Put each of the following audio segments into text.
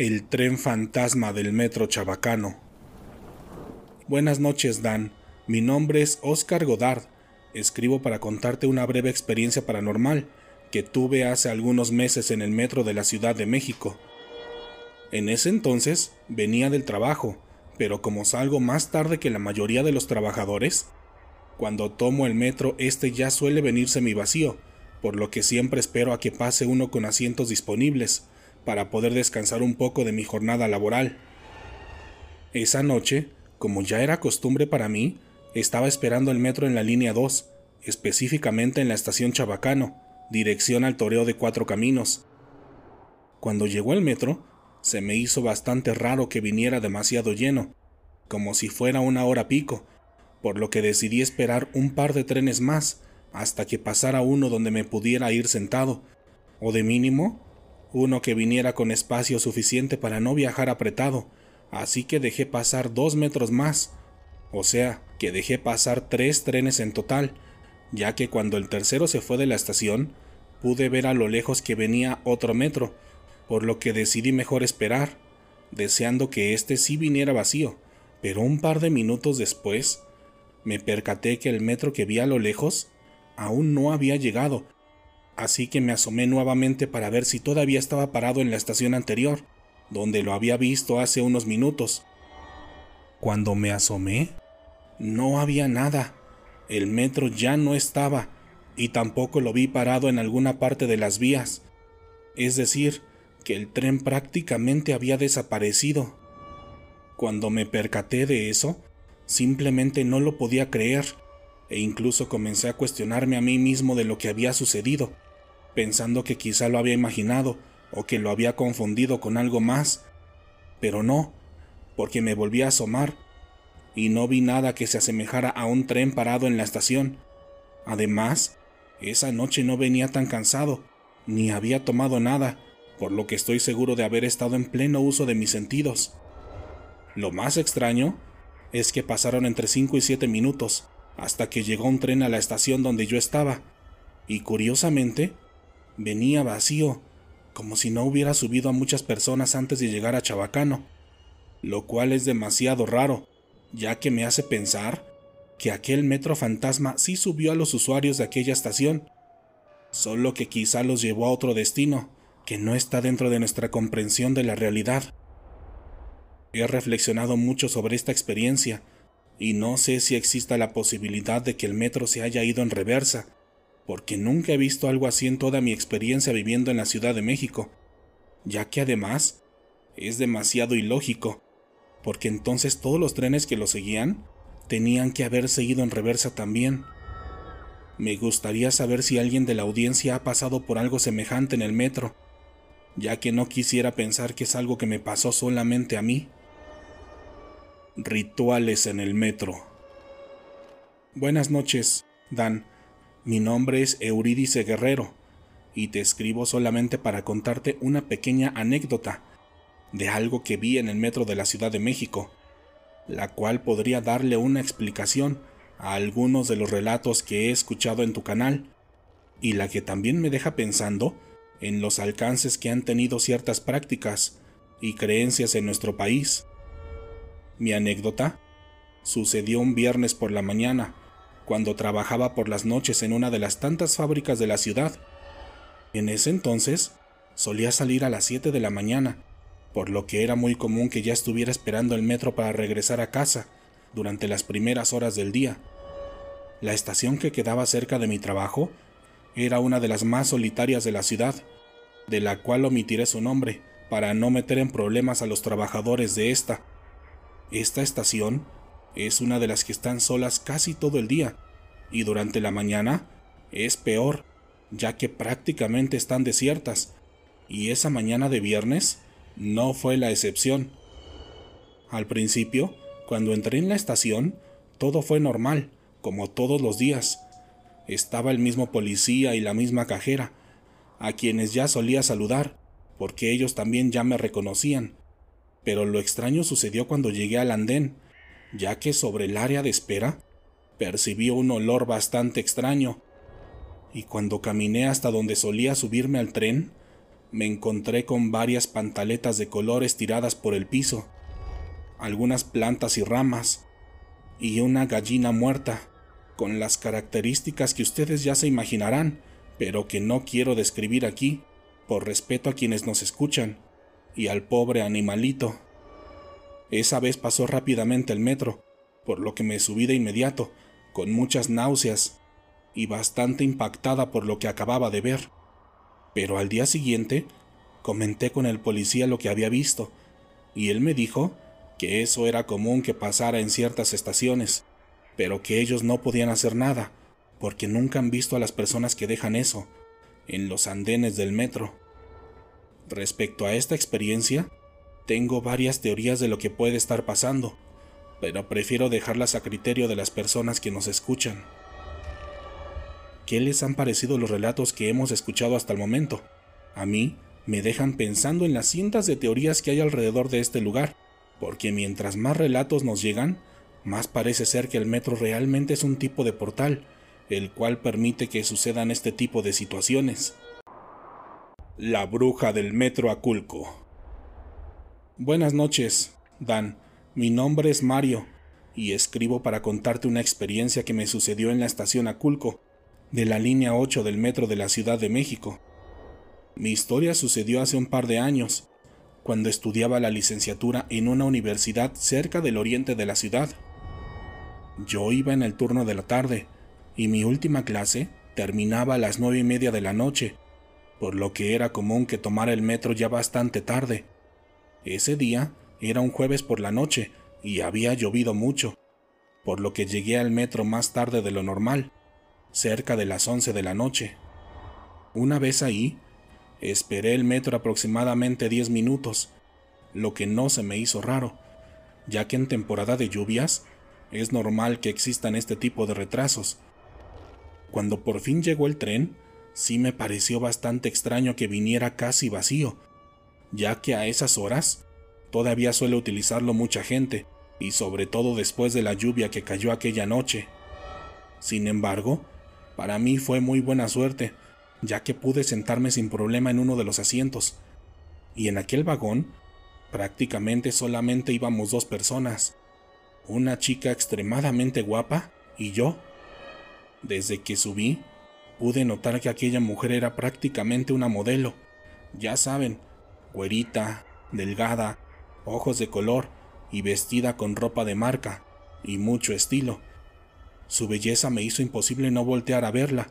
El tren fantasma del metro chabacano. Buenas noches, Dan. Mi nombre es Oscar Godard. Escribo para contarte una breve experiencia paranormal que tuve hace algunos meses en el metro de la Ciudad de México. En ese entonces venía del trabajo, pero como salgo más tarde que la mayoría de los trabajadores, cuando tomo el metro este ya suele venirse mi vacío, por lo que siempre espero a que pase uno con asientos disponibles, para poder descansar un poco de mi jornada laboral. Esa noche, como ya era costumbre para mí, estaba esperando el metro en la línea 2, específicamente en la estación Chabacano, dirección al Toreo de Cuatro Caminos. Cuando llegó el metro, se me hizo bastante raro que viniera demasiado lleno, como si fuera una hora pico, por lo que decidí esperar un par de trenes más hasta que pasara uno donde me pudiera ir sentado, o de mínimo uno que viniera con espacio suficiente para no viajar apretado, así que dejé pasar dos metros más, o sea, que dejé pasar tres trenes en total, ya que cuando el tercero se fue de la estación, pude ver a lo lejos que venía otro metro, por lo que decidí mejor esperar, deseando que este sí viniera vacío, pero un par de minutos después, me percaté que el metro que vi a lo lejos aún no había llegado así que me asomé nuevamente para ver si todavía estaba parado en la estación anterior, donde lo había visto hace unos minutos. Cuando me asomé, no había nada. El metro ya no estaba, y tampoco lo vi parado en alguna parte de las vías. Es decir, que el tren prácticamente había desaparecido. Cuando me percaté de eso, simplemente no lo podía creer, e incluso comencé a cuestionarme a mí mismo de lo que había sucedido pensando que quizá lo había imaginado o que lo había confundido con algo más. Pero no, porque me volví a asomar y no vi nada que se asemejara a un tren parado en la estación. Además, esa noche no venía tan cansado, ni había tomado nada, por lo que estoy seguro de haber estado en pleno uso de mis sentidos. Lo más extraño es que pasaron entre 5 y 7 minutos hasta que llegó un tren a la estación donde yo estaba, y curiosamente, venía vacío, como si no hubiera subido a muchas personas antes de llegar a Chabacano, lo cual es demasiado raro, ya que me hace pensar que aquel metro fantasma sí subió a los usuarios de aquella estación, solo que quizá los llevó a otro destino, que no está dentro de nuestra comprensión de la realidad. He reflexionado mucho sobre esta experiencia, y no sé si exista la posibilidad de que el metro se haya ido en reversa, porque nunca he visto algo así en toda mi experiencia viviendo en la Ciudad de México, ya que además es demasiado ilógico, porque entonces todos los trenes que lo seguían tenían que haber seguido en reversa también. Me gustaría saber si alguien de la audiencia ha pasado por algo semejante en el metro, ya que no quisiera pensar que es algo que me pasó solamente a mí. Rituales en el metro. Buenas noches, Dan. Mi nombre es Eurídice Guerrero y te escribo solamente para contarte una pequeña anécdota de algo que vi en el metro de la Ciudad de México, la cual podría darle una explicación a algunos de los relatos que he escuchado en tu canal y la que también me deja pensando en los alcances que han tenido ciertas prácticas y creencias en nuestro país. Mi anécdota sucedió un viernes por la mañana cuando trabajaba por las noches en una de las tantas fábricas de la ciudad. En ese entonces, solía salir a las 7 de la mañana, por lo que era muy común que ya estuviera esperando el metro para regresar a casa durante las primeras horas del día. La estación que quedaba cerca de mi trabajo era una de las más solitarias de la ciudad, de la cual omitiré su nombre para no meter en problemas a los trabajadores de esta. Esta estación es una de las que están solas casi todo el día, y durante la mañana es peor, ya que prácticamente están desiertas, y esa mañana de viernes no fue la excepción. Al principio, cuando entré en la estación, todo fue normal, como todos los días. Estaba el mismo policía y la misma cajera, a quienes ya solía saludar, porque ellos también ya me reconocían. Pero lo extraño sucedió cuando llegué al andén, ya que sobre el área de espera percibí un olor bastante extraño, y cuando caminé hasta donde solía subirme al tren, me encontré con varias pantaletas de colores tiradas por el piso, algunas plantas y ramas, y una gallina muerta, con las características que ustedes ya se imaginarán, pero que no quiero describir aquí, por respeto a quienes nos escuchan, y al pobre animalito. Esa vez pasó rápidamente el metro, por lo que me subí de inmediato, con muchas náuseas, y bastante impactada por lo que acababa de ver. Pero al día siguiente, comenté con el policía lo que había visto, y él me dijo que eso era común que pasara en ciertas estaciones, pero que ellos no podían hacer nada, porque nunca han visto a las personas que dejan eso, en los andenes del metro. Respecto a esta experiencia, tengo varias teorías de lo que puede estar pasando, pero prefiero dejarlas a criterio de las personas que nos escuchan. ¿Qué les han parecido los relatos que hemos escuchado hasta el momento? A mí me dejan pensando en las cientos de teorías que hay alrededor de este lugar, porque mientras más relatos nos llegan, más parece ser que el metro realmente es un tipo de portal, el cual permite que sucedan este tipo de situaciones. La bruja del metro Aculco. Buenas noches, Dan. Mi nombre es Mario y escribo para contarte una experiencia que me sucedió en la estación Aculco, de la línea 8 del metro de la Ciudad de México. Mi historia sucedió hace un par de años, cuando estudiaba la licenciatura en una universidad cerca del oriente de la ciudad. Yo iba en el turno de la tarde y mi última clase terminaba a las nueve y media de la noche, por lo que era común que tomara el metro ya bastante tarde. Ese día era un jueves por la noche y había llovido mucho, por lo que llegué al metro más tarde de lo normal, cerca de las once de la noche. Una vez ahí, esperé el metro aproximadamente diez minutos, lo que no se me hizo raro, ya que en temporada de lluvias es normal que existan este tipo de retrasos. Cuando por fin llegó el tren, sí me pareció bastante extraño que viniera casi vacío, ya que a esas horas todavía suele utilizarlo mucha gente, y sobre todo después de la lluvia que cayó aquella noche. Sin embargo, para mí fue muy buena suerte, ya que pude sentarme sin problema en uno de los asientos, y en aquel vagón prácticamente solamente íbamos dos personas, una chica extremadamente guapa y yo. Desde que subí, pude notar que aquella mujer era prácticamente una modelo. Ya saben, güerita, delgada, ojos de color y vestida con ropa de marca y mucho estilo. Su belleza me hizo imposible no voltear a verla,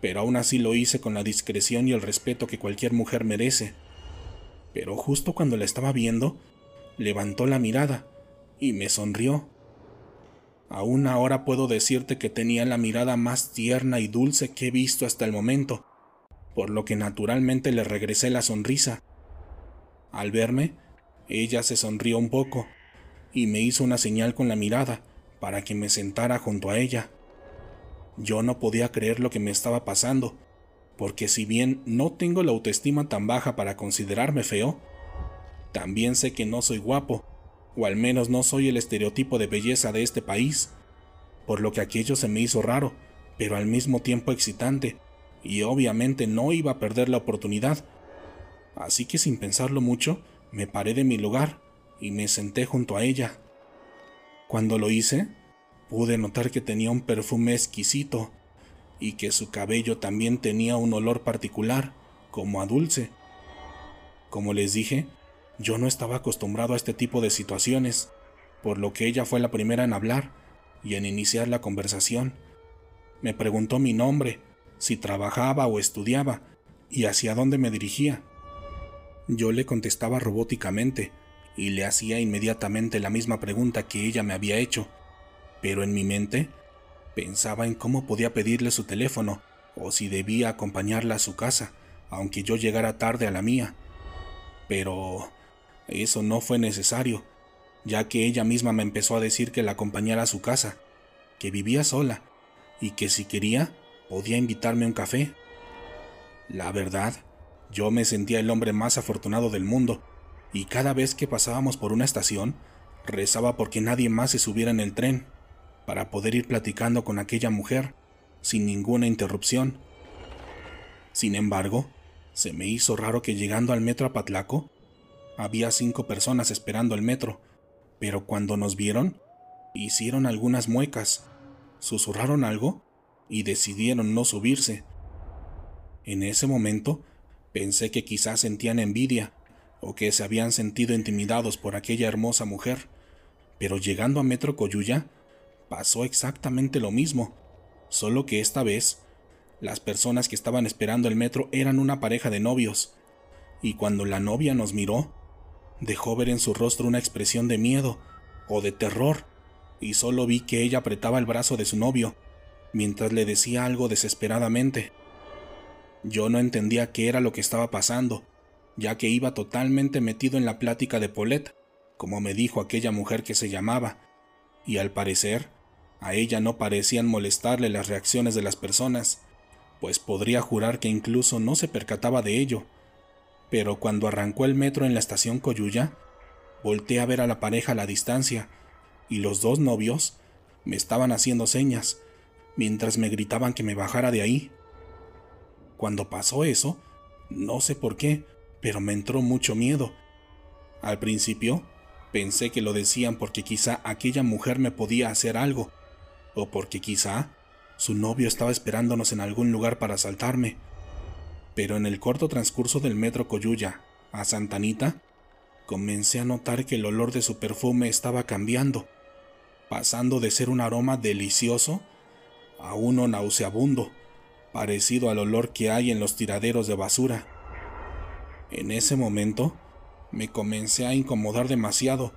pero aún así lo hice con la discreción y el respeto que cualquier mujer merece. Pero justo cuando la estaba viendo, levantó la mirada y me sonrió. Aún ahora puedo decirte que tenía la mirada más tierna y dulce que he visto hasta el momento, por lo que naturalmente le regresé la sonrisa. Al verme, ella se sonrió un poco y me hizo una señal con la mirada para que me sentara junto a ella. Yo no podía creer lo que me estaba pasando, porque si bien no tengo la autoestima tan baja para considerarme feo, también sé que no soy guapo o al menos no soy el estereotipo de belleza de este país, por lo que aquello se me hizo raro, pero al mismo tiempo excitante, y obviamente no iba a perder la oportunidad. Así que sin pensarlo mucho, me paré de mi lugar y me senté junto a ella. Cuando lo hice, pude notar que tenía un perfume exquisito y que su cabello también tenía un olor particular, como a dulce. Como les dije, yo no estaba acostumbrado a este tipo de situaciones, por lo que ella fue la primera en hablar y en iniciar la conversación. Me preguntó mi nombre, si trabajaba o estudiaba y hacia dónde me dirigía. Yo le contestaba robóticamente y le hacía inmediatamente la misma pregunta que ella me había hecho, pero en mi mente pensaba en cómo podía pedirle su teléfono o si debía acompañarla a su casa, aunque yo llegara tarde a la mía. Pero eso no fue necesario, ya que ella misma me empezó a decir que la acompañara a su casa, que vivía sola y que si quería podía invitarme a un café. La verdad, yo me sentía el hombre más afortunado del mundo, y cada vez que pasábamos por una estación, rezaba porque nadie más se subiera en el tren, para poder ir platicando con aquella mujer sin ninguna interrupción. Sin embargo, Se me hizo raro que llegando al metro Apatlaco, había cinco personas esperando el metro, pero cuando nos vieron, hicieron algunas muecas, susurraron algo y decidieron no subirse. En ese momento pensé que quizás sentían envidia o que se habían sentido intimidados por aquella hermosa mujer, pero llegando a Metro Coyuya pasó exactamente lo mismo, solo que esta vez las personas que estaban esperando el metro eran una pareja de novios, y cuando la novia nos miró, dejó ver en su rostro una expresión de miedo o de terror, y solo vi que ella apretaba el brazo de su novio, mientras le decía algo desesperadamente. Yo no entendía qué era lo que estaba pasando, ya que iba totalmente metido en la plática de Paulette, como me dijo aquella mujer que se llamaba, y al parecer, a ella no parecían molestarle las reacciones de las personas, pues podría jurar que incluso no se percataba de ello. Pero cuando arrancó el metro en la estación Coyuya, volteé a ver a la pareja a la distancia, y los dos novios me estaban haciendo señas, mientras me gritaban que me bajara de ahí. Cuando pasó eso, no sé por qué, pero me entró mucho miedo. Al principio, pensé que lo decían porque quizá aquella mujer me podía hacer algo, o porque quizá su novio estaba esperándonos en algún lugar para asaltarme. Pero en el corto transcurso del metro Coyuya a Santanita, comencé a notar que el olor de su perfume estaba cambiando, pasando de ser un aroma delicioso a uno nauseabundo, parecido al olor que hay en los tiraderos de basura. En ese momento, me comencé a incomodar demasiado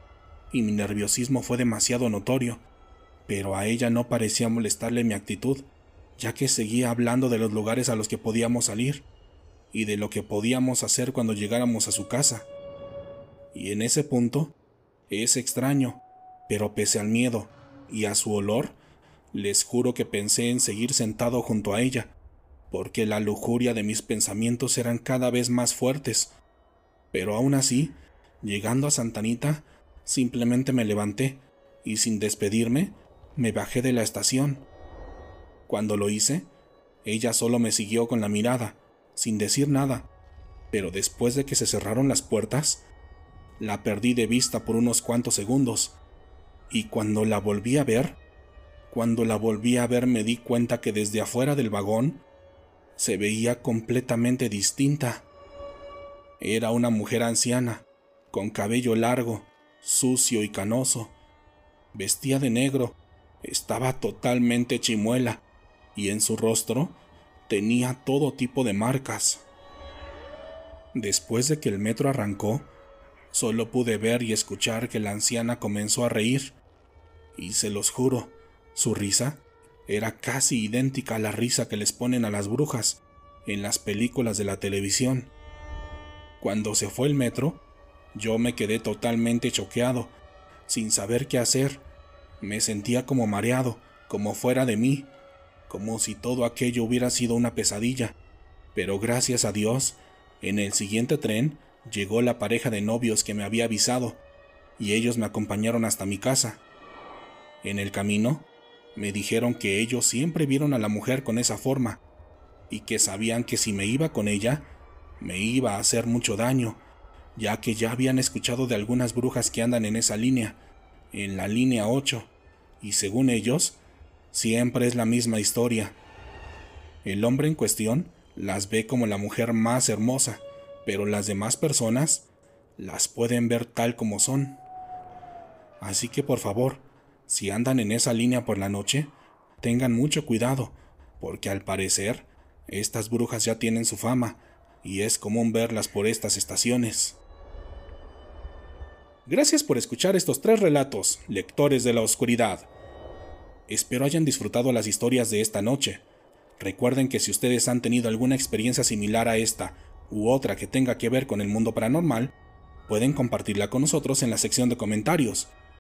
y mi nerviosismo fue demasiado notorio, pero a ella no parecía molestarle mi actitud, ya que seguía hablando de los lugares a los que podíamos salir y de lo que podíamos hacer cuando llegáramos a su casa. Y en ese punto, es extraño, pero pese al miedo y a su olor, les juro que pensé en seguir sentado junto a ella, porque la lujuria de mis pensamientos eran cada vez más fuertes. Pero aún así, llegando a Santanita, simplemente me levanté y sin despedirme, me bajé de la estación. Cuando lo hice, ella solo me siguió con la mirada, sin decir nada, pero después de que se cerraron las puertas, la perdí de vista por unos cuantos segundos, y cuando la volví a ver, cuando la volví a ver me di cuenta que desde afuera del vagón se veía completamente distinta. Era una mujer anciana, con cabello largo, sucio y canoso. Vestía de negro, estaba totalmente chimuela, y en su rostro tenía todo tipo de marcas. Después de que el metro arrancó, solo pude ver y escuchar que la anciana comenzó a reír, y se los juro, su risa era casi idéntica a la risa que les ponen a las brujas en las películas de la televisión. Cuando se fue el metro, yo me quedé totalmente choqueado, sin saber qué hacer. Me sentía como mareado, como fuera de mí, como si todo aquello hubiera sido una pesadilla. Pero gracias a Dios, en el siguiente tren llegó la pareja de novios que me había avisado, y ellos me acompañaron hasta mi casa. En el camino, me dijeron que ellos siempre vieron a la mujer con esa forma y que sabían que si me iba con ella, me iba a hacer mucho daño, ya que ya habían escuchado de algunas brujas que andan en esa línea, en la línea 8, y según ellos, siempre es la misma historia. El hombre en cuestión las ve como la mujer más hermosa, pero las demás personas las pueden ver tal como son. Así que por favor, si andan en esa línea por la noche, tengan mucho cuidado, porque al parecer, estas brujas ya tienen su fama, y es común verlas por estas estaciones. Gracias por escuchar estos tres relatos, lectores de la oscuridad. Espero hayan disfrutado las historias de esta noche. Recuerden que si ustedes han tenido alguna experiencia similar a esta u otra que tenga que ver con el mundo paranormal, pueden compartirla con nosotros en la sección de comentarios